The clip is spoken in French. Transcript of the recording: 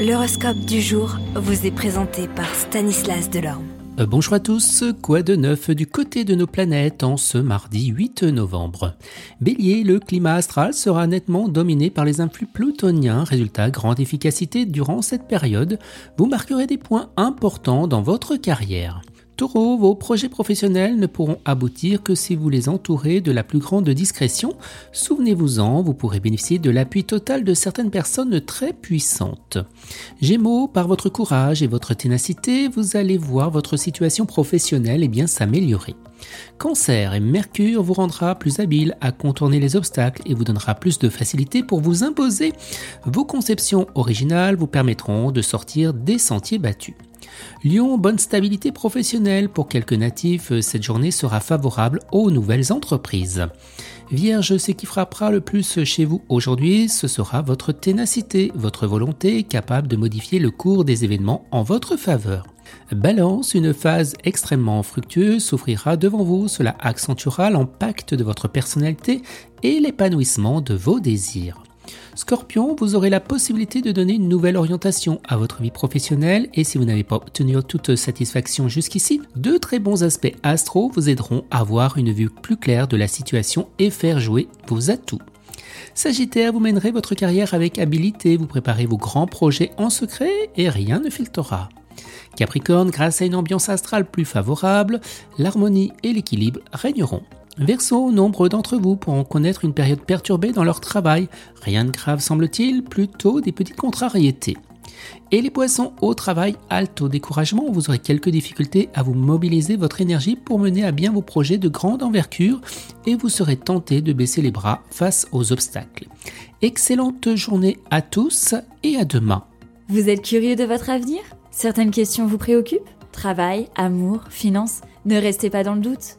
L'horoscope du jour vous est présenté par Stanislas Delorme. Euh, bonjour à tous, quoi de neuf du côté de nos planètes en ce mardi 8 novembre? Bélier, le climat astral sera nettement dominé par les influx plutoniens, résultat grande efficacité durant cette période, vous marquerez des points importants dans votre carrière. Taureau, vos projets professionnels ne pourront aboutir que si vous les entourez de la plus grande discrétion. Souvenez-vous-en, vous pourrez bénéficier de l'appui total de certaines personnes très puissantes. Gémeaux, par votre courage et votre ténacité, vous allez voir votre situation professionnelle bien s'améliorer. Cancer et Mercure vous rendra plus habile à contourner les obstacles et vous donnera plus de facilité pour vous imposer. Vos conceptions originales vous permettront de sortir des sentiers battus. Lyon, bonne stabilité professionnelle pour quelques natifs, cette journée sera favorable aux nouvelles entreprises. Vierge, ce qui frappera le plus chez vous aujourd'hui, ce sera votre ténacité, votre volonté capable de modifier le cours des événements en votre faveur. Balance, une phase extrêmement fructueuse s'offrira devant vous, cela accentuera l'impact de votre personnalité et l'épanouissement de vos désirs. Scorpion, vous aurez la possibilité de donner une nouvelle orientation à votre vie professionnelle et si vous n'avez pas obtenu toute satisfaction jusqu'ici, deux très bons aspects astro vous aideront à avoir une vue plus claire de la situation et faire jouer vos atouts. Sagittaire, vous mènerez votre carrière avec habileté, vous préparez vos grands projets en secret et rien ne filtrera. Capricorne, grâce à une ambiance astrale plus favorable, l'harmonie et l'équilibre régneront. Verseau, nombre d'entre vous pourront connaître une période perturbée dans leur travail. Rien de grave semble-t-il, plutôt des petites contrariétés. Et les poissons au travail, alto découragement, vous aurez quelques difficultés à vous mobiliser votre énergie pour mener à bien vos projets de grande envergure et vous serez tenté de baisser les bras face aux obstacles. Excellente journée à tous et à demain. Vous êtes curieux de votre avenir? Certaines questions vous préoccupent? Travail, amour, finances Ne restez pas dans le doute.